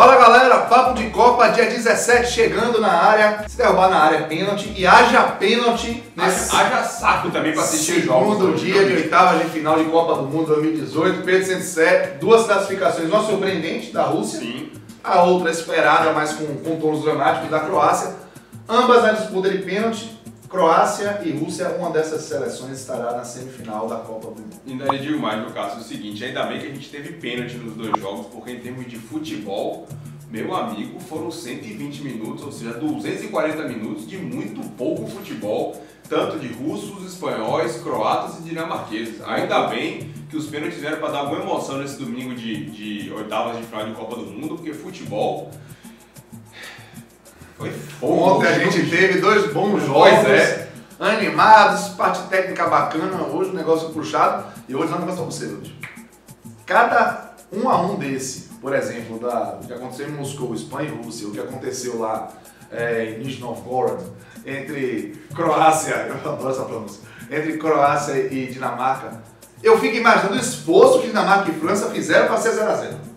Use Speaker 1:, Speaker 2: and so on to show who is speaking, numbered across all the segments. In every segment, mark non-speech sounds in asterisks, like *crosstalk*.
Speaker 1: Fala galera, papo de Copa, dia 17 chegando na área. Se derrubar na área é pênalti e haja pênalti nesse
Speaker 2: Haja, haja saco também pra assistir os jogos.
Speaker 1: segundo dia de oitava de final de Copa do Mundo 2018. Pedro 107, duas classificações, uma surpreendente da Rússia,
Speaker 2: Sim.
Speaker 1: a outra esperada, mas com contornos dramáticos da Croácia. Ambas na disputa de pênalti. Croácia e Rússia, uma dessas seleções estará na semifinal da Copa do Mundo.
Speaker 2: Ainda lhe digo mais, meu caso, é o seguinte, ainda bem que a gente teve pênalti nos dois jogos, porque em termos de futebol, meu amigo, foram 120 minutos, ou seja, 240 minutos de muito pouco futebol, tanto de russos, espanhóis, croatas e dinamarqueses. Ainda bem que os pênaltis vieram para dar alguma emoção nesse domingo de, de oitavas de final de Copa do Mundo, porque futebol foi fogo.
Speaker 1: Ontem a gente teve dois bons jogos,
Speaker 2: Pois é.
Speaker 1: animados, parte técnica bacana, hoje o negócio puxado e hoje não vai com você hoje. Cada um a um desse, por exemplo, da, o que aconteceu em Moscou, Espanha e Rússia, o que aconteceu lá é, em Novgorod, entre Croácia, *laughs* eu adoro essa pronúncia, entre Croácia e Dinamarca, eu fico imaginando o esforço que Dinamarca e França fizeram para ser 0x0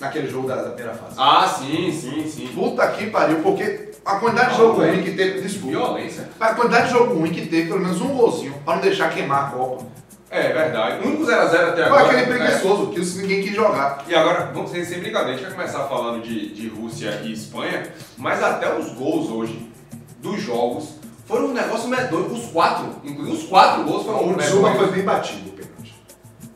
Speaker 1: naquele jogo da, da primeira fase.
Speaker 2: Ah, sim, sim, sim.
Speaker 1: Puta que pariu, porque a quantidade de jogo ruim que teve, desculpa,
Speaker 2: Violência.
Speaker 1: a quantidade de jogo ruim que teve, pelo menos um golzinho, pra não deixar queimar a Copa.
Speaker 2: É verdade. O único 0x0 até
Speaker 1: Foi
Speaker 2: agora.
Speaker 1: aquele
Speaker 2: né?
Speaker 1: preguiçoso que ninguém quis jogar.
Speaker 2: E agora, vamos sem brincadeira, a gente vai começar falando de, de Rússia e Espanha, mas até os gols hoje dos jogos foram um negócio medonho. Os quatro, inclusive os quatro gols foram
Speaker 1: O Zuma foi bem batido.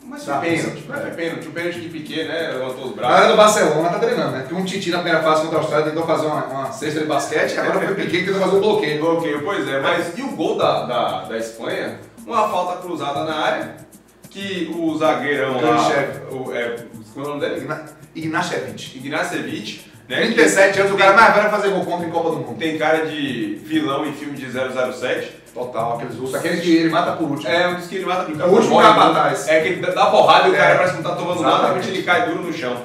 Speaker 2: Mas
Speaker 1: Tá,
Speaker 2: foi pênalti,
Speaker 1: sim.
Speaker 2: mas foi pênalti. O pênalti de Piquet, né? Levantou os
Speaker 1: A galera do
Speaker 2: braços.
Speaker 1: Barcelona tá treinando, né? Porque um Titi na primeira fase contra a Austrália tentou fazer uma, uma cesta de basquete, agora foi o *laughs* Piquet que tentou fazer um bloqueio.
Speaker 2: Bloqueio, pois é. Mas e o gol da, da, da Espanha? Uma falta cruzada na área, que o zagueirão lá, o, é, qual é o nome dele?
Speaker 1: Igna- Ignacevic.
Speaker 2: Ignacevic, né?
Speaker 1: 37 anos, o cara mais velho fazer gol contra em Copa do Mundo.
Speaker 2: Tem cara de vilão em filme de 007.
Speaker 1: Total, aqueles russos, aqueles que ele mata por último.
Speaker 2: É, um dos que ele mata
Speaker 1: O último
Speaker 2: morre,
Speaker 1: capataz.
Speaker 2: É que ele dá porrada e o
Speaker 1: É.
Speaker 2: cara parece que não tá tomando nada,
Speaker 1: Exatamente.
Speaker 2: realmente ele cai duro no chão.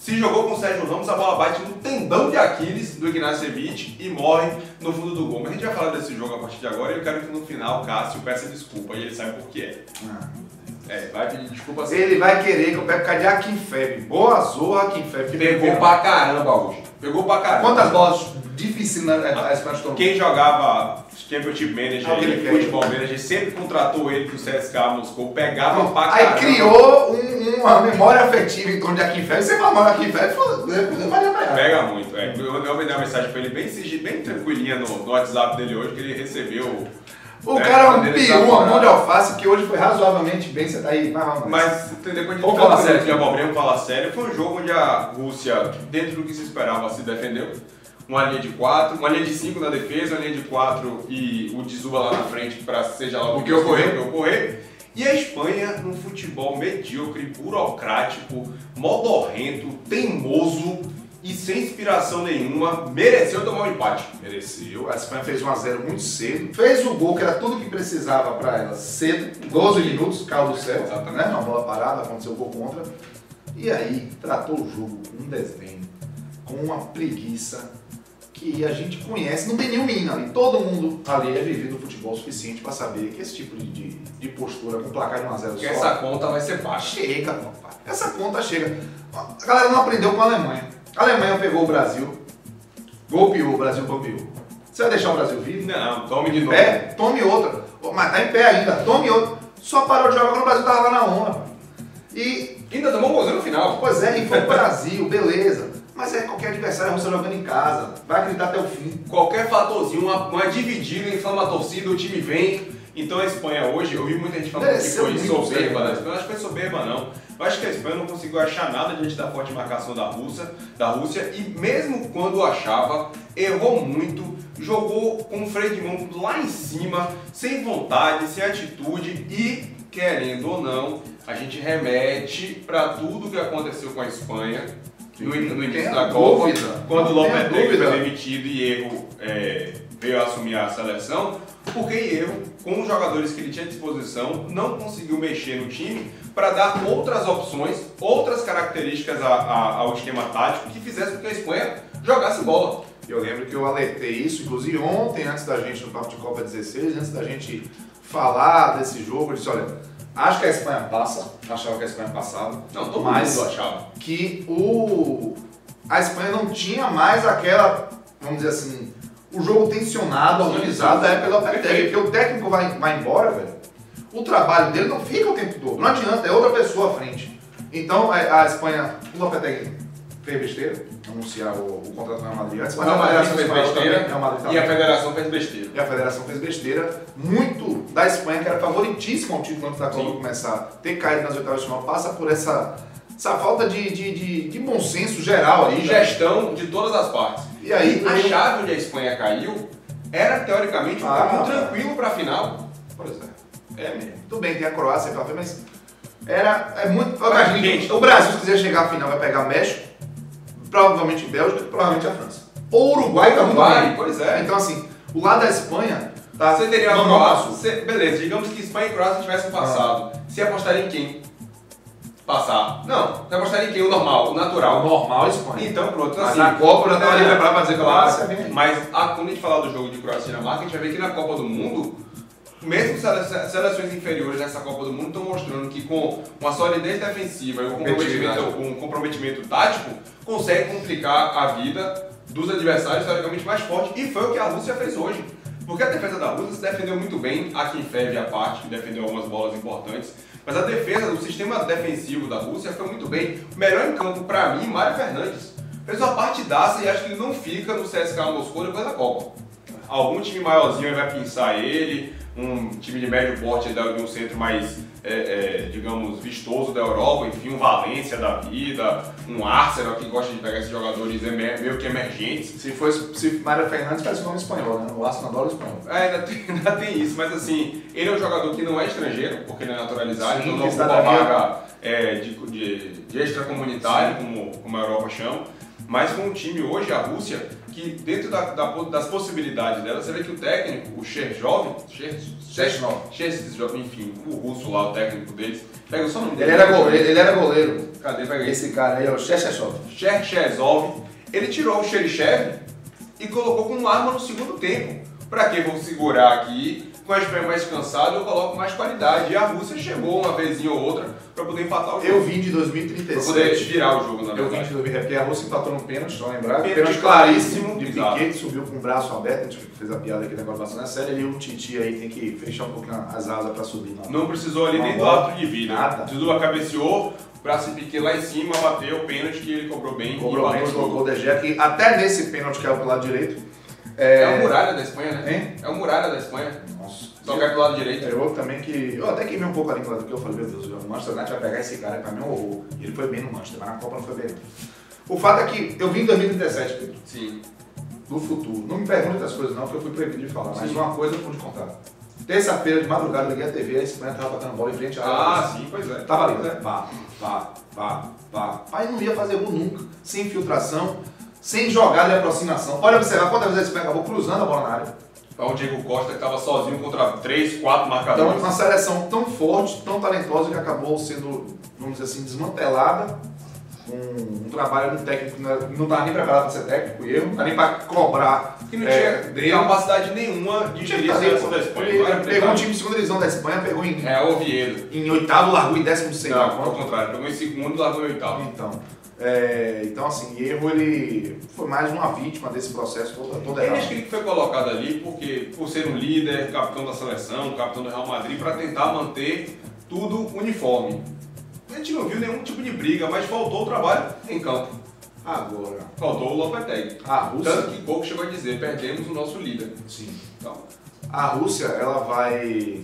Speaker 2: Se jogou com o Sérgio Ramos, a bola bate no tendão de Aquiles do Ignacevic e morre no fundo do gol. Mas a gente vai falar desse jogo a partir de agora e eu quero que no final o Cássio peça desculpa e ele sabe por que é.
Speaker 1: Ah.
Speaker 2: É, vai pedir desculpa sim.
Speaker 1: Ele vai querer que eu pegue por de Akinfeb. Boa zorra, Akinfeb.
Speaker 2: pegou pra caramba hoje. Pegou pra caramba.
Speaker 1: Quantas bolas difíceis na a Espanha tomou?
Speaker 2: Quem jogava Championship Manager
Speaker 1: Ah, ele.
Speaker 2: Futebol Manager sempre contratou ele pro CSKA Moscou, pegava pra
Speaker 1: Aí
Speaker 2: caramba.
Speaker 1: criou um- uma memória afetiva em torno de Akinfeb. Você fala mal de Akinfeb, foda-se, eu faria pra ela.
Speaker 2: Pega muito, é. Eu mandei uma mensagem pra ele bem, bem tranquilinha no, no WhatsApp dele hoje, que ele recebeu.
Speaker 1: O
Speaker 2: É,
Speaker 1: cara é um peru,
Speaker 2: tá
Speaker 1: uma mão de alface que hoje foi razoavelmente bem. Você tá aí, vai, vai, vai.
Speaker 2: Mas, a gente
Speaker 1: Vamos falar sério.
Speaker 2: de abobrinha, vamos falar sério. Foi um jogo onde a Rússia, dentro do que se esperava, se defendeu. Uma linha de 4, uma linha de 5 na defesa, uma linha de 4 e o Dziuba lá na frente para seja lá o que ocorrer, o que ocorrer. E a Espanha num futebol medíocre, burocrático, modorrento, teimoso e sem inspiração nenhuma, mereceu tomar um empate.
Speaker 1: Mereceu. A Espanha fez 1x0 muito cedo. Fez o gol, que era tudo que precisava pra ela cedo. 12 minutos, caiu do céu.
Speaker 2: Exatamente.
Speaker 1: Né? Uma bola parada, aconteceu o gol contra. E aí, tratou o jogo com um desdém, com uma preguiça que a gente conhece. Não tem nenhum menino ali. Todo mundo ali é vivido futebol suficiente pra saber que esse tipo de, de, de postura com placar de 1x0
Speaker 2: Porque
Speaker 1: só...
Speaker 2: essa conta vai ser baixa.
Speaker 1: Chega, papai. Essa conta chega. A galera não aprendeu com a Alemanha. A Alemanha pegou o Brasil, golpeou, o Brasil golpeou. Você vai deixar o Brasil vivo?
Speaker 2: Não, tome de novo.
Speaker 1: pé? Tome outra. Mas tá em pé ainda, tome outra. Só parou de jogar quando o Brasil tava lá na onda. E,
Speaker 2: Ainda tomou um golzinho no final.
Speaker 1: pois é, e foi o Brasil, *laughs* beleza. Mas é qualquer adversário, você jogando em casa. Vai gritar até o fim.
Speaker 2: Qualquer fatorzinho, uma, uma dividida, inflama a torcida, o time vem. Então a Espanha hoje, eu vi muita gente falando
Speaker 1: Mereceu
Speaker 2: que foi soberba da? Espanha. Eu acho que foi soberba não. Eu acho que a Espanha não conseguiu achar nada diante da forte marcação da Rússia, da Rússia e mesmo quando achava, errou muito, jogou com o freio de mão lá em cima, sem vontade, sem atitude e, querendo ou não, a gente remete para tudo que aconteceu com a Espanha no, no início da Copa, quando o Lopetegui foi demitido e erro é, veio assumir a seleção, porque erro, com os jogadores que ele tinha à disposição, não conseguiu mexer no time para dar outras opções, outras características a- a- ao esquema tático que fizesse com que a Espanha jogasse bola.
Speaker 1: Eu lembro que eu alertei isso, inclusive ontem, antes da gente, no Papo de Copa 16, antes da gente falar desse jogo, eu disse, olha, acho que a Espanha passa, achava que a Espanha passava,
Speaker 2: Não, todo
Speaker 1: Mas-
Speaker 2: mundo achava.
Speaker 1: que o a Espanha não tinha mais aquela, vamos dizer assim, o jogo tensionado, organizado época do Lopetegui, porque o técnico vai, vai embora, velho. O trabalho dele não fica o tempo todo, não adianta, é outra pessoa à frente. Então a, a Espanha, o Lopetegui fez besteira, anunciar o, o contrato do Real Madrid antes, mas
Speaker 2: Real
Speaker 1: a
Speaker 2: Madrid fez besteira
Speaker 1: também, Real Madrid
Speaker 2: e
Speaker 1: também.
Speaker 2: a federação fez besteira.
Speaker 1: E a federação fez besteira. Muito da Espanha, que era favoritíssima ao título antes da Copa começar, ter caído nas oitavas de final, passa por essa, essa falta de, de, de, de bom senso geral aí.
Speaker 2: E
Speaker 1: né?
Speaker 2: gestão de todas as partes.
Speaker 1: E aí,
Speaker 2: a chave onde a Espanha caiu era teoricamente um
Speaker 1: Ah,
Speaker 2: caminho
Speaker 1: tá.
Speaker 2: tranquilo para a final.
Speaker 1: Pois é. É mesmo. Tudo bem, tem a Croácia pela frente, mas era. É muito. Imagina, o Brasil, se quiser chegar à final, vai pegar México, provavelmente Bélgica provavelmente a França. Ou Uruguai tá bem.
Speaker 2: pois é.
Speaker 1: Então, assim, o lado da Espanha tá.
Speaker 2: Você teria a Croácia. beleza, digamos que Espanha e Croácia tivessem passado. Você apostaria em quem? Passar. Não, você apostaria em quem? O normal, o natural.
Speaker 1: Normal a Espanha.
Speaker 2: Então pronto, então,
Speaker 1: Mas
Speaker 2: assim.
Speaker 1: na Copa eu já tava ali
Speaker 2: é,
Speaker 1: preparado pra dizer que a
Speaker 2: claro,
Speaker 1: Croácia vem aí.
Speaker 2: Mas a, quando a gente falar do jogo de Croácia e Dinamarca, a gente vai ver que na Copa do Mundo, mesmo sele- seleções inferiores nessa Copa do Mundo estão mostrando que com uma solidez defensiva e um comprometimento, um comprometimento tático, consegue complicar a vida dos adversários teoricamente mais fortes. E foi o que a Rússia fez hoje. Porque a defesa da Rússia se defendeu muito bem, a Kinfev a parte, que defendeu algumas bolas importantes. Mas a defesa, o sistema defensivo da Rússia foi muito bem. O melhor em campo, pra mim, Mário Fernandes. Fez uma partidaça e acho que ele não fica no CSKA Moscou depois da Copa. Algum time maiorzinho vai pensar ele, um time de médio porte de um centro mais, é, é, digamos, vistoso da Europa, enfim, um Valência da vida, um Arsenal que gosta de pegar esses jogadores meio que emergentes.
Speaker 1: Se fosse se Mário Fernandes, parece o nome espanhol, né? O Arsenal adora o espanhol.
Speaker 2: É, ainda tem, *laughs* ainda tem isso, mas assim, ele é um jogador que não é estrangeiro, porque ele é naturalizado,
Speaker 1: Sim,
Speaker 2: então não ocupa vaga é, de, de, de extracomunitário, como, como a Europa chama. Mas com um time hoje, a Rússia, que dentro da- da- das possibilidades dela, você vê que o técnico, o Cherjov,
Speaker 1: Chechnov.
Speaker 2: Cherjov, enfim, o russo lá, o técnico deles, pega só o nome
Speaker 1: Ele
Speaker 2: dele.
Speaker 1: era goleiro. Ele era goleiro.
Speaker 2: Cadê? Pega esse.
Speaker 1: Esse cara aí é o Chechechov.
Speaker 2: Cherchezov, ele tirou o Xerichev e colocou como arma no segundo tempo. Pra que vou segurar aqui, com a Espanha mais cansada, eu coloco mais qualidade. E a Rússia chegou uma vezinha ou outra pra poder empatar o jogo.
Speaker 1: Eu vim de
Speaker 2: Pra poder
Speaker 1: 2037.
Speaker 2: virar o jogo, na
Speaker 1: Eu vim de
Speaker 2: verdade.
Speaker 1: 2037, porque a Rússia empatou no pênalti, só lembrar.
Speaker 2: Pênalti
Speaker 1: Pênalti claríssimo, de
Speaker 2: exato.
Speaker 1: Piquet, que subiu com o braço aberto, a gente fez a piada aqui, negócio bastante sério, e o Titi aí tem que fechar um pouquinho as asas pra subir. Não.
Speaker 2: Não precisou ali nem do ato de vida.
Speaker 1: Nada.
Speaker 2: Dudu cabeceou, braço Piquet lá em cima, bateu o pênalti que ele cobrou bem
Speaker 1: Cobrou bem, colocou o Gea, que até nesse pênalti que é pro lado direito.
Speaker 2: É o muralha da Espanha, né?
Speaker 1: Hein?
Speaker 2: É o muralha da Espanha. Só cai pro lado direito.
Speaker 1: Eu também que. Eu até que vi um pouco ali do que eu falei, meu Deus, o Manchester United vai pegar esse cara, pra mim é um horror. E ele foi bem no Manchester, mas na Copa não foi bem. O fato é que eu vim em 2017, Pedro,
Speaker 2: Sim.
Speaker 1: do futuro. Não me pergunte das coisas não, porque eu fui proibido de falar, mas
Speaker 2: Sim.
Speaker 1: uma coisa eu pude contar. Terça-feira de madrugada, eu liguei a TV, a Espanha tava batendo bola em frente à
Speaker 2: Ah,
Speaker 1: área.
Speaker 2: sim, pois é.
Speaker 1: Tava ali,
Speaker 2: é.
Speaker 1: né? Pá, pá, pá, pá. Pai não ia fazer gol nunca, sem infiltração, sem jogada de aproximação. Pode observar quantas vezes a Espanha acabou cruzando a bola na área.
Speaker 2: Para o Diego Costa que estava sozinho contra três, quatro
Speaker 1: Então,
Speaker 2: marcadores.
Speaker 1: uma seleção tão forte, tão talentosa, que acabou sendo, vamos dizer assim, desmantelada. Um, um trabalho de um técnico que não estava nem preparado para ser técnico, e eu, não estava nem para cobrar.
Speaker 2: que não
Speaker 1: é,
Speaker 2: tinha
Speaker 1: dele.
Speaker 2: capacidade nenhuma de gerir a seleção da Espanha.
Speaker 1: Ele
Speaker 2: era
Speaker 1: pegou um time de segunda divisão da Espanha, pegou em,
Speaker 2: É, Oviedo.
Speaker 1: em oitavo, largou em décimo segundo.
Speaker 2: Não, ao contrário. Pegou em segundo e largou em oitavo.
Speaker 1: Então, é, então assim, erro ele foi mais uma vítima desse processo todo, todo
Speaker 2: Ele
Speaker 1: errado.
Speaker 2: acho que ele foi colocado ali porque, por ser um líder, capitão da seleção, capitão do Real Madrid, para tentar manter tudo uniforme. A gente não viu nenhum tipo de briga, mas faltou o trabalho em campo.
Speaker 1: Agora,
Speaker 2: Faltou o Lopetegui.
Speaker 1: a Rússia,
Speaker 2: Tanto que Coco chegou a dizer, perdemos o nosso líder.
Speaker 1: sim,
Speaker 2: Então,
Speaker 1: a Rússia ela vai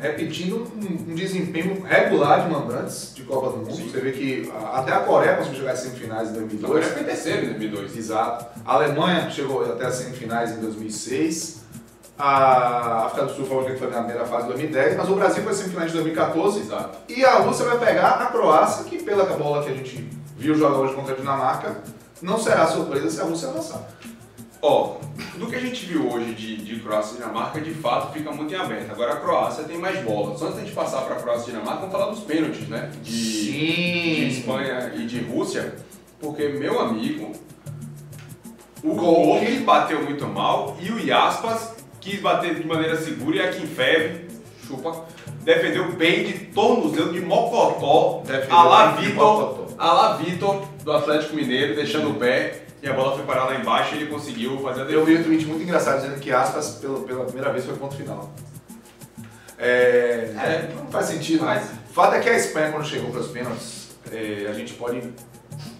Speaker 1: repetindo um, um desempenho regular de mandantes de Copa do Mundo.
Speaker 2: Sim.
Speaker 1: Você vê que a- até a Coreia conseguiu chegar às semifinais em
Speaker 2: agora
Speaker 1: 2002.
Speaker 2: foi terceiro em 2002.
Speaker 1: Exato. A Alemanha chegou até as semifinais em 2006. A África do Sul foi a única que foi na primeira fase em 2010, mas o Brasil foi semifinais de 2014.
Speaker 2: Exato.
Speaker 1: E a Rússia vai pegar a Croácia, que pela bola que a gente viu jogar hoje contra a Dinamarca, não será surpresa se a Rússia avançar.
Speaker 2: Ó, do que a gente viu hoje de, de Croácia e Dinamarca, de fato fica muito em aberto. Agora a Croácia tem mais bola. Só antes da gente passar para a Croácia e Dinamarca, vamos falar dos pênaltis, né? De, de Espanha e de Rússia. Porque, meu amigo, o
Speaker 1: Gol.
Speaker 2: Bateu muito mal e o Yaspas quis bater de maneira segura e a Kinfev, chupa, defendeu bem de tornozelo de mocotó,
Speaker 1: Defendeu
Speaker 2: a lá Vitor,
Speaker 1: mocotó.
Speaker 2: a lá Vitor, do Atlético Mineiro, deixando o pé e a bola foi parar lá embaixo e ele conseguiu fazer a defesa.
Speaker 1: Eu vi um tweet muito engraçado dizendo que Aspas, pela, pela primeira vez, foi ponto final. É, é, não faz sentido, mas o fato é que a Espanha, quando chegou para os pênaltis, é, a gente pode.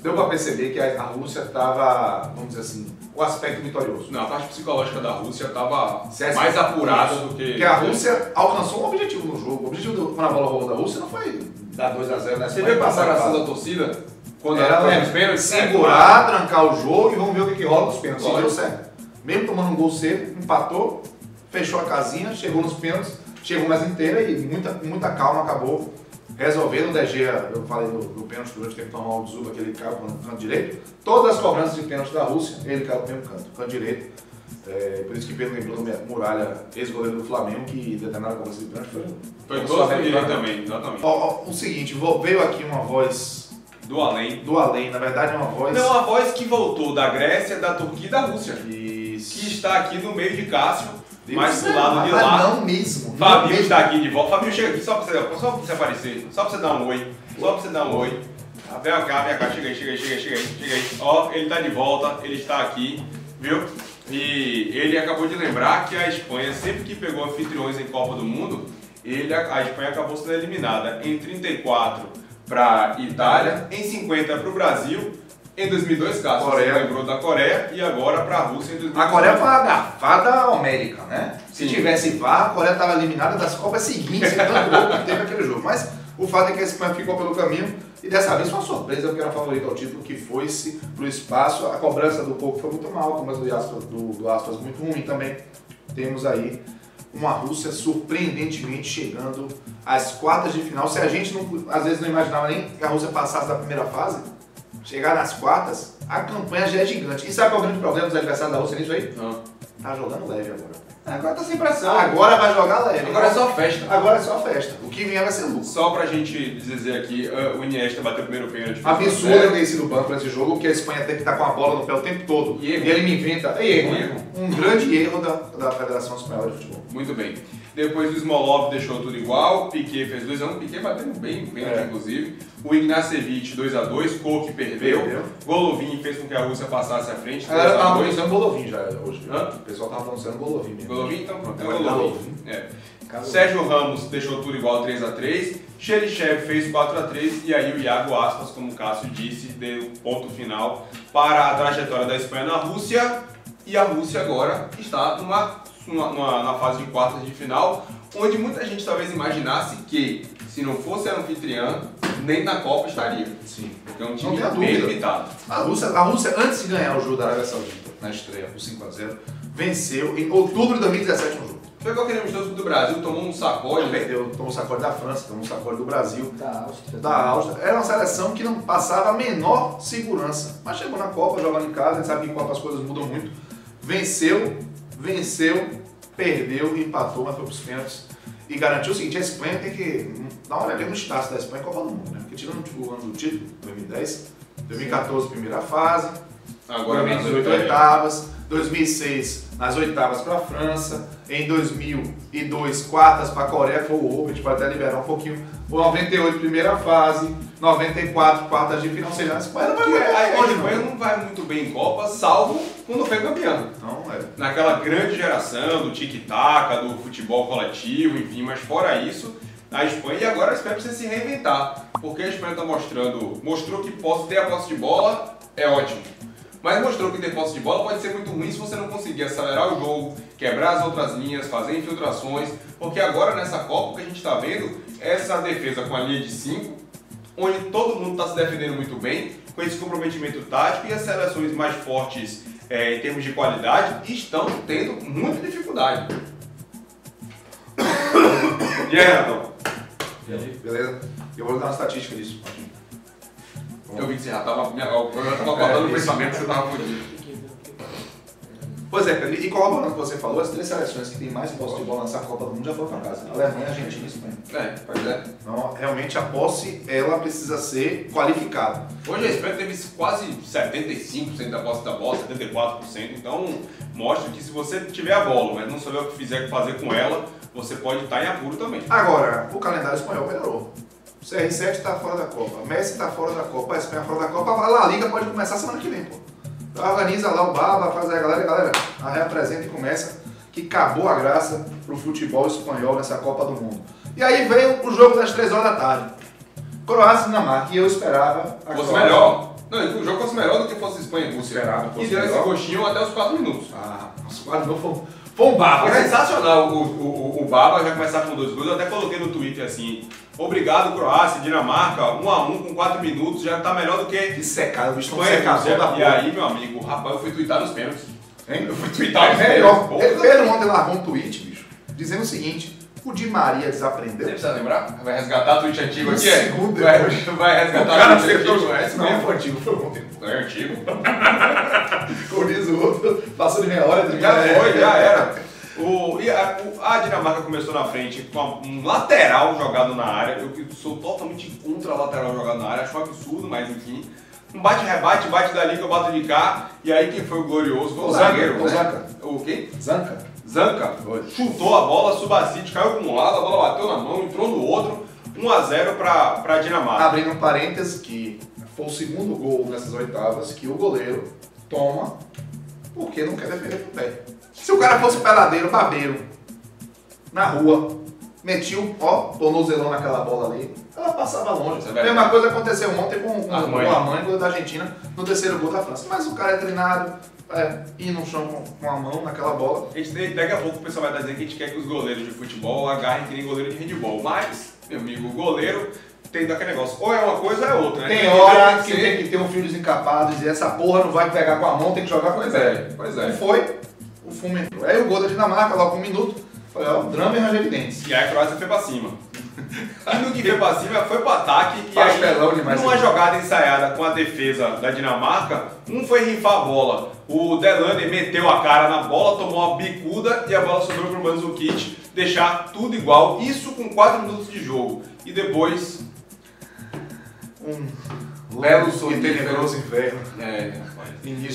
Speaker 1: Deu para perceber que a, a Rússia estava, vamos dizer assim, o aspecto vitorioso.
Speaker 2: Não, a parte psicológica da Rússia estava mais apurada do que.
Speaker 1: Porque a Rússia alcançou um objetivo no jogo. O objetivo do, quando a bola rolou da Rússia não foi dar 2x0
Speaker 2: na Você vê a preparação da torcida? Quando era
Speaker 1: é, os pênaltis? Segurar, trancar o jogo e vamos ver o que, que rola nos pênaltis. Sim, deu certo. Mesmo tomando um gol cedo, empatou, fechou a casinha, chegou nos pênaltis, chegou mais inteira e muita, muita calma acabou resolvendo o DG, eu falei do, do pênalti durante o tempo normal do Zuba, que ele caiu no canto direito. Todas as cobranças de pênalti da Rússia, ele caiu no mesmo canto, canto direito. É, por isso que Pedro lembrou do Muralha, ex-goleiro do Flamengo, que determinada cobrança de pênalti foi.
Speaker 2: Foi todo direito também, exatamente.
Speaker 1: Ó, o seguinte, veio aqui uma voz.
Speaker 2: Do além.
Speaker 1: Do além, na verdade é uma voz.
Speaker 2: Não, uma voz que voltou da Grécia, da Turquia e da Rússia. Isso. Que está aqui no meio de Cássio mais pro lado de lá.
Speaker 1: Não mesmo.
Speaker 2: Fabinho está aqui de volta. Fabinho, chega aqui só pra você, só pra você aparecer. Só pra você dar um oi. Só pra você dar um oi. Ah, vem cá, vem cá, chega aí, chega aí, chega aí, chega aí, chega aí. Ó, ele tá de volta, ele está aqui, viu? E ele acabou de lembrar que a Espanha, sempre que pegou anfitriões em Copa do Mundo, ele, a Espanha acabou sendo eliminada em 34 para Itália, em 50 para o Brasil em 2002, Cássio, Coreia. você lembrou da Coreia e agora para a Rússia em 2002.
Speaker 1: A Coreia foi a garfada homérica, né? Se Sim. tivesse VAR, a Coreia estava eliminada das Copas seguintes, tanto gol que teve aquele jogo. Mas o fato é que a Espanha ficou pelo caminho e dessa vez foi uma surpresa, porque era favorito ao título, que foi-se para o espaço. A cobrança do Coco foi muito mal, a cobrança do Aspas, do, do Aspas muito ruim também. Temos aí uma Rússia surpreendentemente chegando às quartas de final. Se a gente não, às vezes não imaginava nem que a Rússia passasse da primeira fase, chegar nas quartas, a campanha já é gigante. E sabe qual é o grande problema dos adversários da Rússia nisso aí? Não. Tá jogando leve agora.
Speaker 2: Agora tá sem pressão.
Speaker 1: Agora vai jogar leve.
Speaker 2: Agora é só festa.
Speaker 1: Agora é só festa. O que vier vai ser lucro.
Speaker 2: Só pra gente dizer aqui, uh, o Iniesta bateu o primeiro pênalti.
Speaker 1: Absurdo eu ter sido banco nesse jogo, porque a Espanha tem que estar com a bola no pé o tempo todo. E, e ele me inventa. Erro, erro. Um grande erro da, da Federação Espanhola de Futebol.
Speaker 2: Muito bem. Depois o Smolov deixou tudo igual, Piquet fez 2x1, um, Piquet batendo bem, bem é. inclusive. O Ignacevic 2x2, Koch perdeu. perdeu. Golovin fez com que a Rússia passasse à frente.
Speaker 1: Ah, ela tava anunciando Golovin já hoje. Hã? O pessoal tava anunciando Golovin mesmo.
Speaker 2: Golovin, então pronto. É Golovin. É. Sérgio Ramos deixou tudo igual 3x3. Xerichev fez 4x3 e aí o Iago Aspas, como o Cássio disse, deu ponto final para a trajetória da Espanha na Rússia. E a Rússia agora está numa numa, na fase de quartas de final, onde muita gente talvez imaginasse que, se não fosse anfitriã, nem na Copa estaria.
Speaker 1: Sim.
Speaker 2: Porque é um time bem limitado.
Speaker 1: A Rússia, a Rússia, antes de ganhar o jogo da Arábia Saudita, na estreia, por 5x0, venceu em outubro de 2017 um jogo.
Speaker 2: Pegou aquele amistoso do Brasil, tomou um sacode.
Speaker 1: Perdeu, tomou um sacode da França, tomou um sacode do Brasil.
Speaker 3: Da Áustria.
Speaker 1: Da Áustria. Era uma seleção que não passava a menor segurança. Mas chegou na Copa, jogando em casa, a gente sabe que em Copa as coisas mudam muito. Venceu, venceu, perdeu empatou, mas foi para os pênaltis. E garantiu o seguinte, a Espanha tem que dar uma olhada no status da Espanha Copa do Mundo, né? Porque tirando o ano do título, 2010, 2014 primeira fase, agora 2018 oitavas, 2006 nas oitavas para a França, em 2002 quartas para a Coreia, foi o ouro, a gente pode até liberar um pouquinho, 98 primeira fase, 94 quartas de final, ou seja, a Espanha não vai
Speaker 2: muito a, Espanha não vai muito bem em Copa, salvo quando foi campeão.
Speaker 1: É.
Speaker 2: Naquela grande geração do tic-tac, do futebol coletivo, enfim, mas fora isso, a Espanha e agora a Espanha precisa se reinventar, porque a Espanha está mostrando, mostrou que posso ter a posse de bola, é ótimo mas mostrou que ter posse de bola pode ser muito ruim se você não conseguir acelerar o jogo, quebrar as outras linhas, fazer infiltrações, porque agora nessa Copa que a gente está vendo é essa defesa com a linha de 5, onde todo mundo está se defendendo muito bem, com esse comprometimento tático e as seleções mais fortes é, em termos de qualidade estão tendo muita dificuldade. *coughs* e aí, Renato?
Speaker 1: Beleza? Eu vou dar uma estatística disso.
Speaker 2: Eu vi que você já estava. Falando o pensamento que você estava fugindo.
Speaker 1: Pois é, e corroborando o que você falou, as três seleções que têm mais posse de bola nessa Copa do Mundo já foram para casa. Alemanha, Argentina e Espanha.
Speaker 2: É, pois é.
Speaker 1: Então, realmente a posse, ela precisa ser qualificada.
Speaker 2: Hoje a Espanha teve quase 75% da posse da bola, 74%. Então, mostra que se você tiver a bola, mas não souber o que fizer fazer com ela, você pode estar em apuro também.
Speaker 1: Agora, o calendário espanhol melhorou CR7 está fora da Copa, Messi está fora da Copa, a Espanha fora da Copa, a La Liga pode começar semana que vem, pô. Organiza lá o Baba, faz a galera, galera, a reapresenta e começa, que acabou a graça pro futebol espanhol nessa Copa do Mundo. E aí veio o jogo das 3 horas da tarde. Croácia e Dinamarca, e eu esperava
Speaker 2: a Fosse Croácia. melhor. Não, o jogo fosse melhor do que fosse Espanha e Rússia.
Speaker 1: Esperava,
Speaker 2: e deu esse gostinho até os 4 minutos.
Speaker 1: Ah, os 4 minutos foram baba.
Speaker 2: Foi sensacional o, o, o Baba já começar com dois gols. Eu até coloquei no Twitter assim: obrigado, Croácia, Dinamarca, 1 um a 1 um, com 4 minutos, já tá melhor do que.
Speaker 1: Que secado, o bicho não secado
Speaker 2: da E aí, meu amigo, rapaz, eu fui twittar nos pênaltis.
Speaker 1: Hein? Eu fui twittar nos é, pênaltis. Pedro ontem largou um tweet, bicho, dizendo o seguinte. O Di Maria desaprendeu.
Speaker 2: Você precisa lembrar? Vai resgatar o tweet antigo aqui?
Speaker 1: Segundo
Speaker 2: vai, vai resgatar o,
Speaker 1: cara tweet antigo. Esse não foi antigo, foi ontem.
Speaker 2: Não é antigo? *laughs*
Speaker 1: Como diz o outro, passou de meia hora.
Speaker 2: Já foi, já era. O, a, a, Dinamarca começou na frente com um lateral jogado na área. Eu sou totalmente contra lateral jogado na área, acho um absurdo, mas enfim. Um bate-rebate, bate dali que eu bato de cá. E aí quem foi o glorioso foi o, o zagueiro.
Speaker 1: O né? Zanca.
Speaker 2: O quem?
Speaker 1: Zanca.
Speaker 2: Zanca. Chutou a bola, Subacite caiu com um lado, a bola bateu na mão, entrou no outro. 1x0 para a Dinamarca.
Speaker 1: Abrindo um parênteses que foi o segundo gol nessas oitavas que o goleiro toma porque não quer defender com o pé. Se o cara fosse peladeiro, babeiro, na rua, metia o ó, tornozelão naquela bola ali, ela passava longe. É a mesma coisa aconteceu ontem com, com, com a mãe da Argentina no terceiro gol da França. Mas o cara é treinado, é, ir no chão com, com, a mão naquela bola.
Speaker 2: A gente, daqui a pouco o pessoal vai dizendo que a gente quer que os goleiros de futebol agarrem que nem goleiro de handball. Mas, meu amigo, o goleiro tem daquele negócio. Ou é uma coisa ou é outra.
Speaker 1: Né? Tem, hora que, que tem que ter um fio desencapado e dizer essa porra não vai pegar com a mão, tem que jogar com
Speaker 2: o é, Pois é.
Speaker 1: E foi, o fumo entrou. Aí o gol da Dinamarca, logo um minuto, foi ó, drama e ranger de dentes.
Speaker 2: E aí a Croácia foi pra cima. *laughs* E no que foi pra cima foi pro ataque. e aí, demais numa jogada ensaiada com a defesa da Dinamarca, um foi rifar a bola. O Delander meteu a cara na bola, tomou uma bicuda e a bola sobrou pro Mandzukic deixar tudo igual. Isso com 4 minutos de jogo. E depois
Speaker 1: um belo e tenebroso inverno.
Speaker 2: É,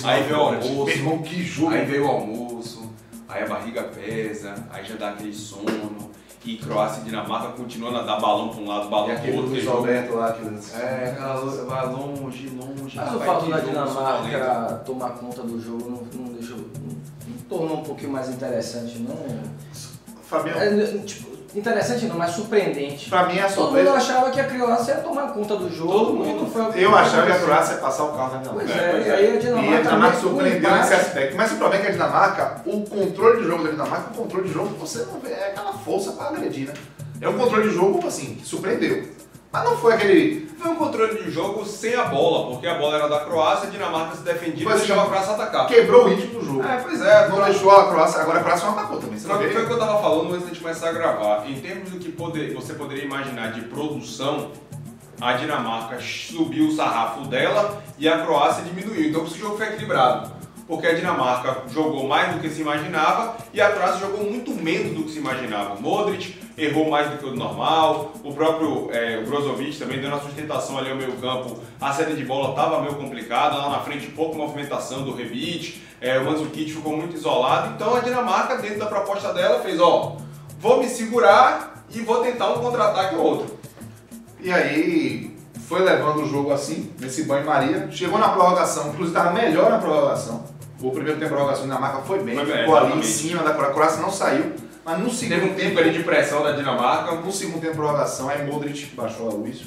Speaker 2: aí veio o almoço.
Speaker 1: Irmão, que jogo.
Speaker 2: Aí veio o almoço, aí a barriga pesa, aí já dá aquele sono. E Croácia e Dinamarca continuando a dar balão para um lado, balão para o outro.
Speaker 1: Luiz Alberto lá, que
Speaker 2: É, aquela vai longe, longe.
Speaker 3: Mas o fato da Dinamarca tomar conta do jogo não, não deixou. Não, não tornou um pouquinho mais interessante, não?
Speaker 1: Fabião.
Speaker 3: É, tipo, interessante não, mas surpreendente.
Speaker 1: Pra mim é a
Speaker 3: surpresa. Todo mundo achava que a Croácia ia tomar conta do jogo. Todo mundo
Speaker 1: foi Eu achava que a Croácia ia passar o carro na
Speaker 3: Pois é, é, e aí a Dinamarca.
Speaker 1: E a Dinamarca surpreendeu nesse aspecto. Mas o problema é que a Dinamarca, o controle de jogo da Dinamarca, o controle de jogo, você não vê, é aquela força pra agredir, né? É um controle de jogo, assim, que surpreendeu. Mas não foi aquele.
Speaker 2: Foi um controle de jogo sem a bola, porque a bola era da Croácia, a Dinamarca se defendia e deixava a Croácia atacar.
Speaker 1: Quebrou o ritmo do jogo.
Speaker 2: É, pois é.
Speaker 1: Não deixou a Croácia. Agora a Croácia não atacou também. Só
Speaker 2: que foi o que eu tava falando antes de começar a gravar. Em termos do que poder, você poderia imaginar de produção, a Dinamarca subiu o sarrafo dela e a Croácia diminuiu. Então esse jogo foi equilibrado porque a Dinamarca jogou mais do que se imaginava e a Croácia jogou muito menos do que se imaginava. Modric errou mais do que o normal, o próprio é, o Brozovic também dando a sustentação ali ao meio campo, a saída de bola estava meio complicada, lá na frente pouca movimentação do Rebic, é, o Mandzukic ficou muito isolado, então a Dinamarca dentro da proposta dela fez, ó, vou me segurar e vou tentar um contra-ataque ou outro.
Speaker 1: E aí foi levando o jogo assim, nesse banho-maria, chegou na prorrogação, inclusive estava melhor na prorrogação, o primeiro tempo de prorrogação da Dinamarca foi bem, foi ficou ali em cima da Croácia não saiu. Mas no segundo
Speaker 2: Teve um tempo ali de pressão da Dinamarca.
Speaker 1: No segundo tempo de prorrogação, aí Modric baixou a luz.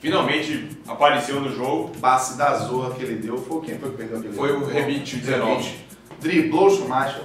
Speaker 2: Finalmente apareceu no jogo.
Speaker 1: Passe da Zorra que ele deu foi quem foi que perdeu aquele
Speaker 2: Foi o Rebite 19.
Speaker 1: Driblou o Schumacher.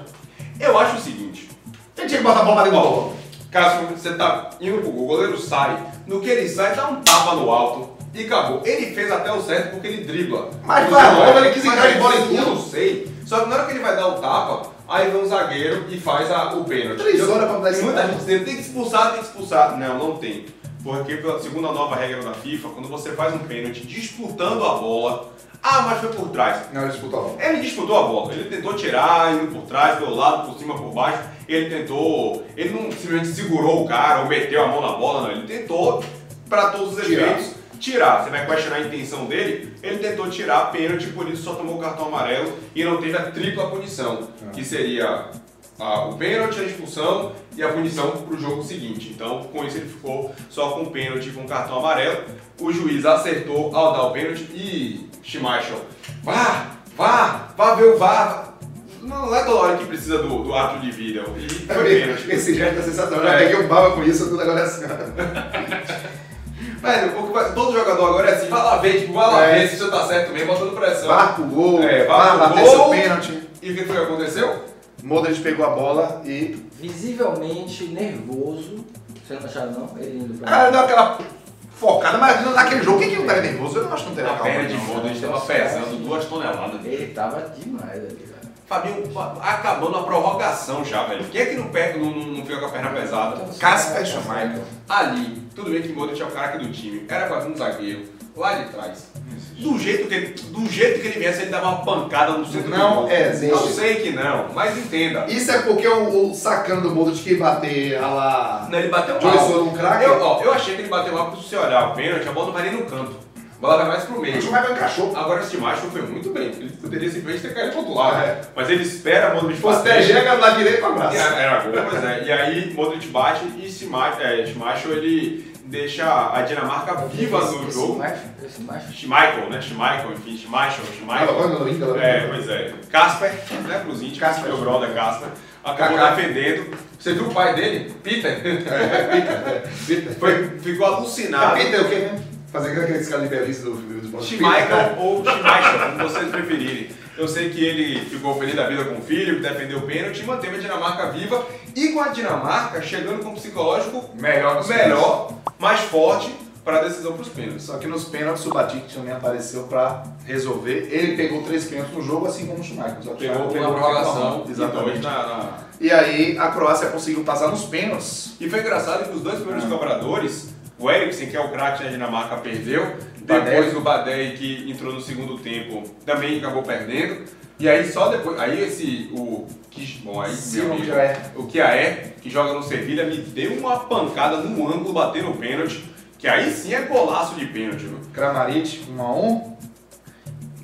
Speaker 2: Eu acho o seguinte:
Speaker 1: ele tinha que botar a bola igual.
Speaker 2: Caso você tá indo pro gol, o goleiro sai, no que ele sai, dá um tapa no alto e acabou. Ele fez até o certo porque ele dribla.
Speaker 1: Mas vai logo, ele quis entrar de bola em
Speaker 2: tudo. Eu não sei. Só que na hora que ele vai dar o tapa, aí vem um zagueiro e faz a, o pênalti.
Speaker 1: Três horas pra dar
Speaker 2: esse Muita gente dizendo, tem que expulsar, tem que expulsar. Não, não tem. Porque, segundo a nova regra da FIFA, quando você faz um pênalti disputando a bola, ah, mas foi por trás.
Speaker 1: Não, ele disputou a bola.
Speaker 2: Ele disputou a bola. Ele tentou tirar, indo por trás, pelo lado, por cima, por baixo. Ele tentou. Ele não simplesmente segurou o cara ou meteu a mão na bola, não. Ele tentou, para todos os efeitos, tirar. Você vai questionar a intenção dele? Ele tentou tirar pênalti, por isso só tomou o cartão amarelo e não teve a tripla punição, é. que seria a, o pênalti, a expulsão e a punição para o jogo seguinte. Então, com isso, ele ficou só com o pênalti com cartão amarelo. O juiz acertou ao dar o pênalti e Schmeichel, vá, vá, vá ver o VAR. Não, é toda hora que precisa do, do ato de vida. E foi
Speaker 1: É,
Speaker 2: pênalti.
Speaker 1: Esse gesto é sensacional.
Speaker 2: É.
Speaker 1: Já peguei um baba com isso, tudo agora é assim. *laughs*
Speaker 2: Velho, o que- todo jogador agora é assim, vai lá ver, tipo, vai lá
Speaker 1: É.
Speaker 2: ver se você tá certo mesmo, botando pressão.
Speaker 1: Vá pro gol,
Speaker 2: É,
Speaker 1: vá bater
Speaker 2: gol.
Speaker 1: seu pênalti.
Speaker 2: E o que foi que aconteceu?
Speaker 1: Modric pegou a bola e.
Speaker 3: Visivelmente nervoso. Você não acharam não? Ele indo pra.
Speaker 1: Ah, deu aquela focada, mas naquele jogo, quem que não estaria nervoso? Eu não acho que não teria
Speaker 2: A
Speaker 1: calma.
Speaker 2: perna de
Speaker 1: não.
Speaker 2: Modric estava pesando duas toneladas.
Speaker 3: Ele tava demais ali, velho.
Speaker 2: Fabinho, acabando a prorrogação já, velho. Quem é que não, pega, não, não, não fica com a perna pesada?
Speaker 1: Casper Schmeichel.
Speaker 2: Ali, tudo bem que Modric é o craque do time. Era vir um zagueiro, lá de trás. Do jeito que ele, do jeito que ele viesse, ele dava uma pancada no centro
Speaker 1: Não
Speaker 2: do gol.
Speaker 1: existe.
Speaker 2: Eu sei que não, mas entenda.
Speaker 1: Isso é porque o, o sacando do Modric que bater a lá.
Speaker 2: Não, ele bateu
Speaker 1: Joyce
Speaker 2: mal.
Speaker 1: foi um craque?
Speaker 2: Eu, ó, eu achei que ele bateu mal, você olhar o pênalti, a bola não vai nem no canto. A bola vai mais pro
Speaker 1: O
Speaker 2: meio.
Speaker 1: Schmeichel encaixou.
Speaker 2: Agora esse macho foi muito bem. Ele poderia simplesmente ter caído pro outro lado.
Speaker 1: É.
Speaker 2: Mas ele espera Modric
Speaker 1: fosse
Speaker 2: bater.
Speaker 1: TG, era lá direito pra abraço.
Speaker 2: Era era gol, pois é. E aí Modric bate e Schmeichel, é, Schmeichel ele deixa a Dinamarca viva
Speaker 3: esse,
Speaker 2: no
Speaker 3: esse
Speaker 2: jogo.
Speaker 3: Macho, macho.
Speaker 2: Schmeichel, né? Schmeichel, enfim,
Speaker 1: Ah, no Inca,
Speaker 2: É, pois é. Casper, né, pros
Speaker 1: Casper.
Speaker 2: meu brother Casper, acabou
Speaker 1: Kaká.
Speaker 2: defendendo. Você viu o pai dele? Peter? *laughs*
Speaker 1: Peter.
Speaker 2: Foi, ficou alucinado.
Speaker 1: Peter o quê mesmo? Fazer aqueles caras liberalistas do do esporte.
Speaker 2: Schmeichel ou Schmeichel, como vocês preferirem. Eu sei que ele ficou feliz da vida com o filho, defendeu o pênalti e manteve a Dinamarca viva. E com a Dinamarca chegando com um psicológico
Speaker 1: Melhor
Speaker 2: melhor, mais forte para a decisão para os pênaltis.
Speaker 1: Só que nos pênaltis o Batic também apareceu pra resolver. Ele pegou três pênaltis no jogo, assim como o Schmeichel. Só que
Speaker 2: Pegou
Speaker 1: o Schmeichel
Speaker 2: prorrogação
Speaker 1: Exatamente.
Speaker 2: na, na-
Speaker 1: E aí a Croácia conseguiu passar nos pênaltis.
Speaker 2: E foi engraçado que os dois primeiros
Speaker 1: Ah.
Speaker 2: cobradores, o Eriksen, que é o craque da Dinamarca, perdeu. Depois o Badei, que entrou no segundo tempo, também acabou perdendo. E aí só depois. Aí esse. O. Que, bom, aí.
Speaker 1: Sim,
Speaker 2: meu
Speaker 1: o
Speaker 2: amigo. O Kjaer, que joga no Sevilha, me deu uma pancada no ângulo, batendo o pênalti. Que aí sim é golaço de pênalti, viu?
Speaker 1: Kramaric, 1 a 1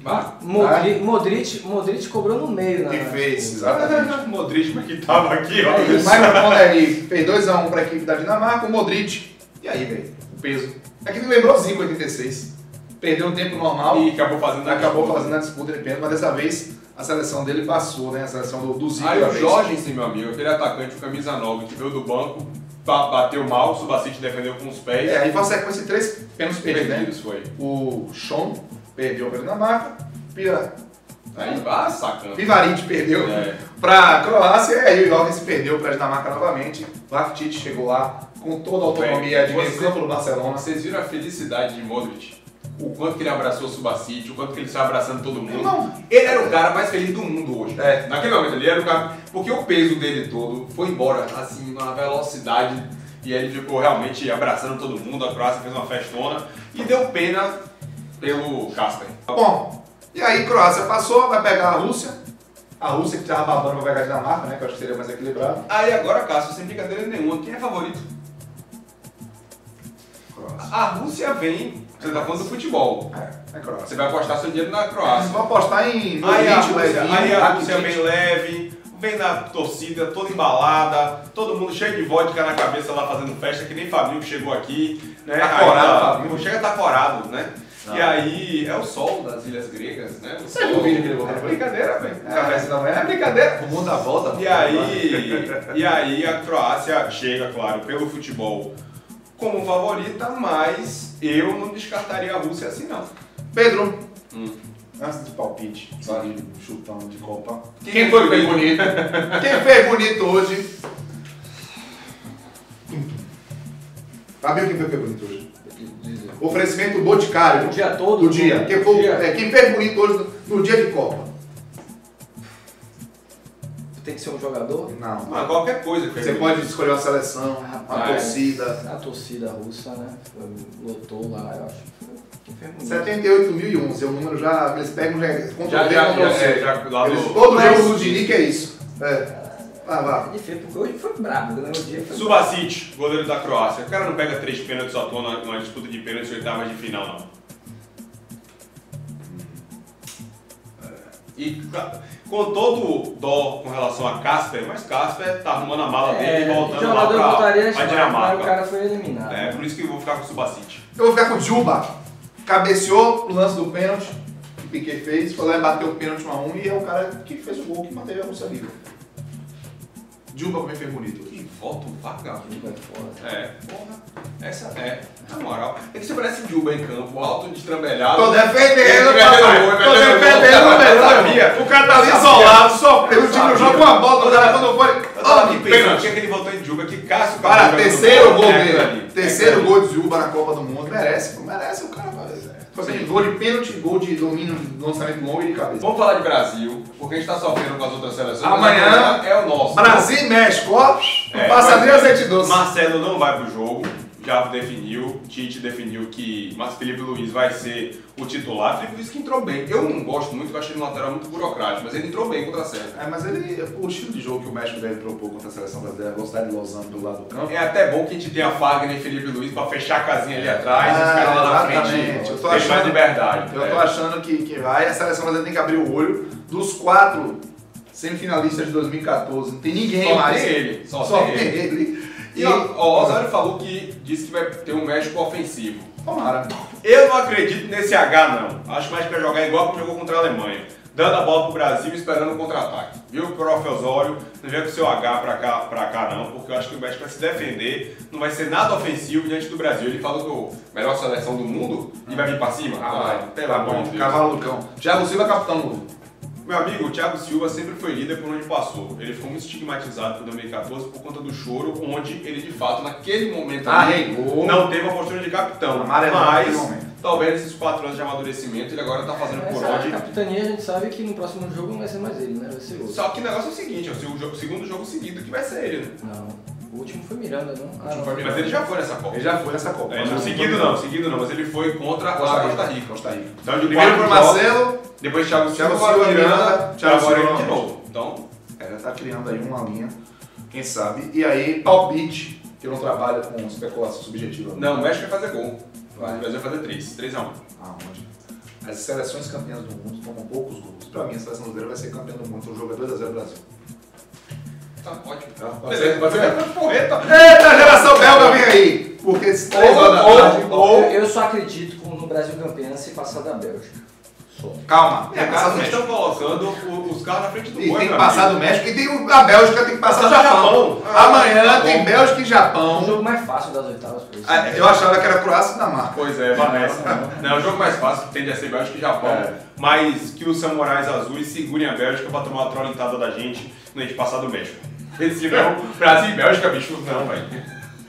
Speaker 2: Ah,
Speaker 3: Modric, Modric, Modric cobrou no meio, né?
Speaker 1: Que fez, exatamente. *laughs*
Speaker 2: Modric, mas que tava aqui, ó.
Speaker 3: É.
Speaker 1: Michael Connery fez 2x1 para a equipe da Dinamarca, o Modric. E aí, velho, o peso. Aqui me lembrou Zico 86. Perdeu um tempo normal,
Speaker 2: E acabou fazendo a
Speaker 1: acabou
Speaker 2: disputa.
Speaker 1: fazendo a disputa de pênalti, mas dessa vez a seleção dele passou, né? A seleção do, do Zico.
Speaker 2: Aí o
Speaker 1: vez.
Speaker 2: Jorgensen, meu amigo, aquele atacante, camisa 9, que veio do banco, ba- bateu mal, o Subacite defendeu com os pés.
Speaker 1: É, aí foi uma sequência de três pênaltis perdidos, né?
Speaker 2: foi.
Speaker 1: O Sean perdeu para a Dinamarca, Pira,
Speaker 2: Aí vai sacando.
Speaker 1: Vivarit perdeu
Speaker 2: É.
Speaker 1: para a Croácia, e aí o Jorgensen perdeu para a Dinamarca novamente. Rakitic chegou lá com toda a autonomia de campo do Barcelona.
Speaker 2: Vocês viram a felicidade de Modric? O quanto que ele abraçou o Subacite, o quanto que ele saiu abraçando todo mundo.
Speaker 1: Irmão.
Speaker 2: Ele era o cara mais feliz do mundo hoje.
Speaker 1: É.
Speaker 2: Naquele momento ele era o cara. Porque o peso dele todo foi embora, assim, numa velocidade. E ele ficou realmente abraçando todo mundo. A Croácia fez uma festona e deu pena pelo Casper.
Speaker 1: Bom, e aí Croácia passou, vai pegar a Rússia. A Rússia que tava babando vai pegar a Dinamarca, né? Que eu acho que seria mais equilibrado.
Speaker 2: Aí agora, Cássio, sem brincadeira nenhuma, quem é favorito? A Rússia vem, você tá falando do futebol.
Speaker 1: É, é Croácia.
Speaker 2: Você vai apostar seu dinheiro na Croácia.
Speaker 1: vão apostar em
Speaker 2: Aí a Rússia,
Speaker 1: Levinho,
Speaker 2: aí a Rússia vem leve, vem na torcida, toda embalada, todo mundo cheio de vodka na cabeça lá fazendo festa, que nem Fabinho que chegou aqui, né?
Speaker 1: Tá
Speaker 2: Aí
Speaker 1: corado,
Speaker 2: tá-
Speaker 1: Fabinho.
Speaker 2: Chega tá corado, né?
Speaker 1: Não.
Speaker 2: E aí é o sol das ilhas gregas, né? O
Speaker 1: Você
Speaker 2: sol-
Speaker 1: viu o vídeo que ele botou?
Speaker 2: É brincadeira, velho.
Speaker 1: É, mas não é.
Speaker 2: É brincadeira.
Speaker 1: O mundo dá volta.
Speaker 2: E aí, e aí a Croácia chega, claro, pelo futebol como favorita, mas eu não descartaria a Rússia assim não.
Speaker 1: Pedro,
Speaker 2: Hum.
Speaker 1: antes do palpite, só de chutão de Copa.
Speaker 2: Quem
Speaker 1: Quem foi que
Speaker 2: foi
Speaker 1: fez bonito? *laughs* Quem fez bonito hoje? Fabinho, quem foi fez bonito hoje? Oferecimento Boticário.
Speaker 3: O dia todo?
Speaker 1: Do dia. Quem, foi,
Speaker 3: dia.
Speaker 1: é, quem fez bonito hoje no, no dia de Copa?
Speaker 3: Tem que ser um jogador?
Speaker 1: Não.
Speaker 2: Ah, qualquer coisa. que
Speaker 1: Você pode escolher uma seleção, uma
Speaker 3: Rapaz,
Speaker 1: torcida.
Speaker 3: A torcida russa, né? Foi- Lotou lá, eu acho. que foi- Quem fez bonito.
Speaker 1: 78.011 é o número já. Eles pegam já.
Speaker 2: Já, já, já, é, já lá
Speaker 1: Eles-
Speaker 2: no...
Speaker 1: todo
Speaker 3: Mas-
Speaker 1: jogo do Dinic é isso. É. Vai, vai.
Speaker 3: É difícil, porque hoje foi brabo, né? O dia foi
Speaker 2: goleiro da Croácia. O cara não pega três pênaltis à toa numa, numa disputa de pênaltis em oitavas de final, não. E com todo dó com relação a Casper, mas Casper tá arrumando a mala
Speaker 3: É,
Speaker 2: dele e voltando lá pra,
Speaker 3: botaria
Speaker 2: pra Dinamarca.
Speaker 3: mas o cara foi eliminado.
Speaker 2: É, por isso que eu vou ficar com o Subacite.
Speaker 1: Eu vou ficar com o Juba. Cabeceou o lance do pênalti que o Piquet fez, foi lá e bateu o pênalti 1x1 e é o cara que fez o gol que manteve a Rússia viva. Juba como fez bonito.
Speaker 2: Que volta o vagabundo.
Speaker 3: Juba é foda.
Speaker 2: É, porra. Essa é, na moral. É que você parece Juba em campo, alto, destrambelhado.
Speaker 1: Tô defendendo,
Speaker 2: Ele
Speaker 1: papai.
Speaker 2: metendo gol,
Speaker 1: Tô
Speaker 2: metendo gol.
Speaker 1: defendendo, velho.
Speaker 2: Eu sabia.
Speaker 1: O cara tá ali
Speaker 2: Eu
Speaker 1: isolado, só
Speaker 2: Eu
Speaker 1: o time não
Speaker 2: sabia.
Speaker 1: joga uma bola, o cara quando foi. Oh,
Speaker 2: pensando
Speaker 1: pênalti.
Speaker 2: que aquele voltou em Juba, que Cássio
Speaker 1: Para, terceiro gol
Speaker 2: bola, é
Speaker 1: dele. Terceiro
Speaker 2: É,
Speaker 1: gol de Juba na Copa do Mundo. Merece, merece o cara. Tipo assim, gol de pênalti, gol de domínio, de lançamento longo e de cabeça.
Speaker 2: Vamos falar de Brasil, porque a gente tá sofrendo com as outras seleções.
Speaker 1: Amanhã,
Speaker 2: é o nosso.
Speaker 1: Brasil e México, ó.
Speaker 2: É,
Speaker 1: passa nem azeite doce.
Speaker 2: Marcelo não vai pro jogo, já definiu. Tite definiu que Mas Felipe Luiz vai ser o titular. Felipe Luiz que entrou bem. Eu não gosto muito, eu achei ele um lateral muito burocrático, mas ele entrou bem contra a Sérvia.
Speaker 1: É, mas ele, o estilo de jogo que o México deve propor contra a seleção brasileira, a velocidade de Lozano do lado do campo.
Speaker 2: É até bom que a gente tenha Fagner e Felipe Luiz pra fechar a casinha ali atrás e os
Speaker 1: Ah,
Speaker 2: caras lá na
Speaker 1: exatamente.
Speaker 2: frente
Speaker 1: Eu tô
Speaker 2: mais
Speaker 1: achando-
Speaker 2: liberdade.
Speaker 1: Eu
Speaker 2: É.
Speaker 1: tô achando que, que vai, a seleção brasileira tem que abrir o olho. Dos quatro semifinalistas de 2014, não tem ninguém
Speaker 2: Só
Speaker 1: mais.
Speaker 2: tem ele, só
Speaker 1: Só
Speaker 2: tem
Speaker 1: tem
Speaker 2: ele.
Speaker 1: ele.
Speaker 2: E ó, ó, o Osório falou que disse que vai ter um México ofensivo.
Speaker 1: Tomara.
Speaker 2: Eu não acredito nesse H, não. Acho que o México vai jogar igual que jogou contra a Alemanha. Dando a bola pro Brasil e esperando o contra-ataque. Viu, prof. Osório? Não vem com o seu H pra cá, pra cá, não, porque eu acho que o México vai se defender. Não vai ser nada ofensivo diante do Brasil. Ele falou que a melhor seleção do mundo e vai vir pra cima? Ah, pelo
Speaker 1: Tá
Speaker 2: amor de Deus.
Speaker 1: cavalo do cão. Thiago Silva, capitão novo.
Speaker 2: Meu amigo, o Thiago Silva sempre foi líder por onde passou. Ele ficou muito estigmatizado por 2014 por conta do choro, onde ele de fato, naquele momento, ali,
Speaker 1: Arregou.
Speaker 2: não teve a postura de capitão.
Speaker 1: Naquele
Speaker 2: Mas, talvez nesses quatro anos de amadurecimento, ele agora tá fazendo por onde.
Speaker 3: capitania a gente sabe que no próximo jogo não vai ser mais ele, né? Vai ser outro.
Speaker 2: Só que o negócio é o seguinte, é o segundo jogo seguido que vai ser ele, né?
Speaker 3: Não. O último foi Miranda, não? Ah, não.
Speaker 2: Mas ele já foi nessa Copa.
Speaker 1: Ele já foi nessa Copa.
Speaker 2: É, não, seguido não, seguido não, mas ele foi contra a
Speaker 1: Costa
Speaker 2: Costa
Speaker 1: Rica. Costa Rica.
Speaker 2: Então, de
Speaker 1: Primeiro foi Marcelo,
Speaker 2: depois Thiago Silva,
Speaker 1: Thiago Silva,
Speaker 2: Miranda,
Speaker 1: Miranda, Thiago Silva
Speaker 2: de novo. Então,
Speaker 1: é, já tá criando aí uma linha, quem sabe. E aí, palpite, que eu não trabalho com especulação subjetiva.
Speaker 2: não, o México vai fazer gol.
Speaker 1: Vai.
Speaker 2: O Brasil vai fazer 3, 3 a 1.
Speaker 1: Aonde? As seleções campeãs do mundo tomam poucos gols. Pra mim, a seleção brasileira vai ser campeã do mundo. Então o jogo é 2x0 Brasil.
Speaker 2: Tá ótimo.
Speaker 1: Tá? Pode
Speaker 2: Beleza,
Speaker 1: ser? Pode ser?
Speaker 2: Porreta.
Speaker 1: Eita, geração belga, vem aí! Porque esse 3 horas da
Speaker 2: ou-
Speaker 1: tarde...
Speaker 2: ou-
Speaker 3: Eu, só acredito no Brasil campeão se passar da Bélgica. Só.
Speaker 1: Calma,
Speaker 2: É, cara, vocês estão colocando os carros na frente do
Speaker 1: E
Speaker 2: boi,
Speaker 1: tem que passar
Speaker 2: amigo.
Speaker 1: do México e tem o- a Bélgica tem que passar do Japão.
Speaker 2: Japão. Ah,
Speaker 1: Amanhã
Speaker 2: tá
Speaker 1: tem
Speaker 2: bom.
Speaker 1: Bélgica e
Speaker 3: É o
Speaker 1: Japão.
Speaker 3: jogo mais fácil das oitavas, por isso.
Speaker 1: Ah, Eu achava que era Croácia e Dinamarca.
Speaker 2: Pois é, Vanessa. Não, é o jogo mais fácil, tende a ser Bélgica e Japão.
Speaker 1: É.
Speaker 2: Mas que os samurais azuis segurem a Bélgica pra tomar a trollentada da gente quando a gente passar do México. Porque senão, Brasil e Bélgica, bicho, não, velho.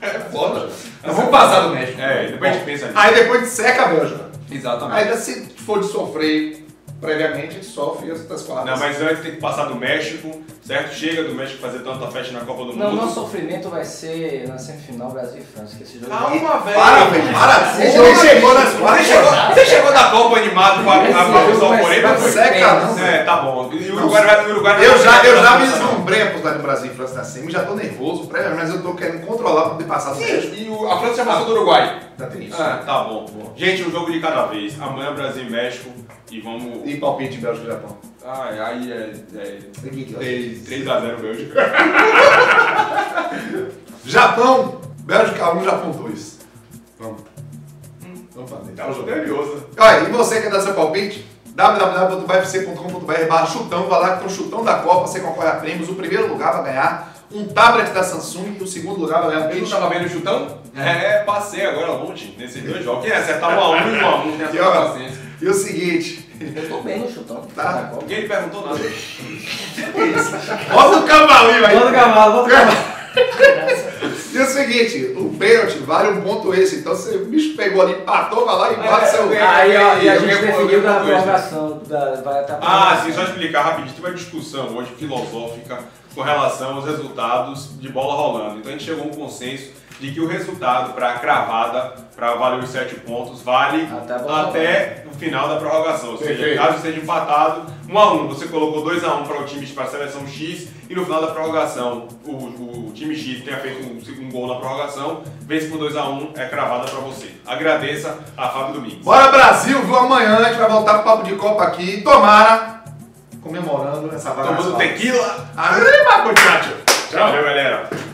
Speaker 2: É foda.
Speaker 1: Nós vamos passar do México.
Speaker 2: É, depois a gente pensa nisso.
Speaker 1: Aí depois de seca a Bélgica.
Speaker 2: Exatamente.
Speaker 1: Ainda se for de sofrer previamente, sofre as outras quartas.
Speaker 2: Não, mas antes tem que passar do México, certo? Chega do México fazer tanta festa na Copa do
Speaker 3: Não,
Speaker 2: Mundo.
Speaker 3: nosso sofrimento vai ser na semifinal Brasil e França, que esse jogo
Speaker 2: Calma, velho.
Speaker 1: Para, velho, para.
Speaker 3: Você
Speaker 1: Você
Speaker 3: chegou-
Speaker 1: chegou nas
Speaker 2: Você
Speaker 1: quartas.
Speaker 2: chegou, você chegou da Copa animado com a, a, profissão Moreira?
Speaker 1: Seca.
Speaker 2: É, tá bom. E o Uruguai, vai- o Uruguai
Speaker 1: Eu já, eu já me deslumbrei a possibilidade do Brasil e França na semi, já tô nervoso, mas eu tô querendo controlar pra poder passar do México.
Speaker 2: Sim, e o- a França já passou do Uruguai.
Speaker 1: Tem isso.
Speaker 2: Ah, tá bom. Gente, um jogo de cada vez. Amanhã Brasil e México. E vamos.
Speaker 1: E palpite Bélgica e Japão.
Speaker 2: Ai, aí é. é
Speaker 1: Seguinte, ó.
Speaker 2: 3x0 Bélgica. *laughs*
Speaker 1: Japão, Bélgica 1, Japão 2. Vamos. Vamos fazer.
Speaker 2: Tá nervoso.
Speaker 1: Olha, e você quer dar seu palpite? www.bfc.com.br barra chutão, vai lá que tem um chutão da Copa, você concorre a prêmios. O primeiro lugar vai ganhar um tablet da Samsung e o segundo lugar vai ganhar um
Speaker 2: Eu não tava vendo o chutão? É, passei agora ontem, nesses dois jogos. Quem acertar um a um e um a um, tem *laughs*
Speaker 1: E,
Speaker 2: essa paciência.
Speaker 1: E o seguinte,
Speaker 3: Eu tô bem no chutão.
Speaker 1: Tá.
Speaker 3: Copa.
Speaker 2: Ninguém me perguntou nada. *laughs*
Speaker 1: bota o cavalinho aí.
Speaker 3: Bota o cavalo, bota o cavalo.
Speaker 1: E o seguinte, o pênalti vale um ponto esse. Então se o bicho pegou ali, empatou, vai lá e bate
Speaker 2: É,
Speaker 1: seu.
Speaker 2: é.
Speaker 3: Aí, ó, e a gente definiu da
Speaker 2: extra.
Speaker 3: prorrogação, da- vai até
Speaker 2: Ah, sim, só explicar rapidinho. Teve uma discussão hoje filosófica com relação aos resultados de bola rolando. Então a gente chegou a um consenso de que o resultado para a cravada, para valer os sete pontos, vale
Speaker 3: Até a bola
Speaker 2: até o final da prorrogação. Ou seja,
Speaker 1: Perfeito.
Speaker 2: caso esteja empatado, 1 a 1 você colocou 2 a 1 para o time, para a seleção X, e no final da prorrogação, o, o time X tenha feito um, um gol na prorrogação, vence por 2 a 1 é cravada para você. Agradeça a Fábio Domingos.
Speaker 1: Bora Brasil, viu? Amanhã a gente vai voltar pro papo de Copa aqui. Tomara, comemorando essa vaga.
Speaker 2: Tomando tequila.
Speaker 1: Arriba, muchacho!
Speaker 2: Tchau, galera.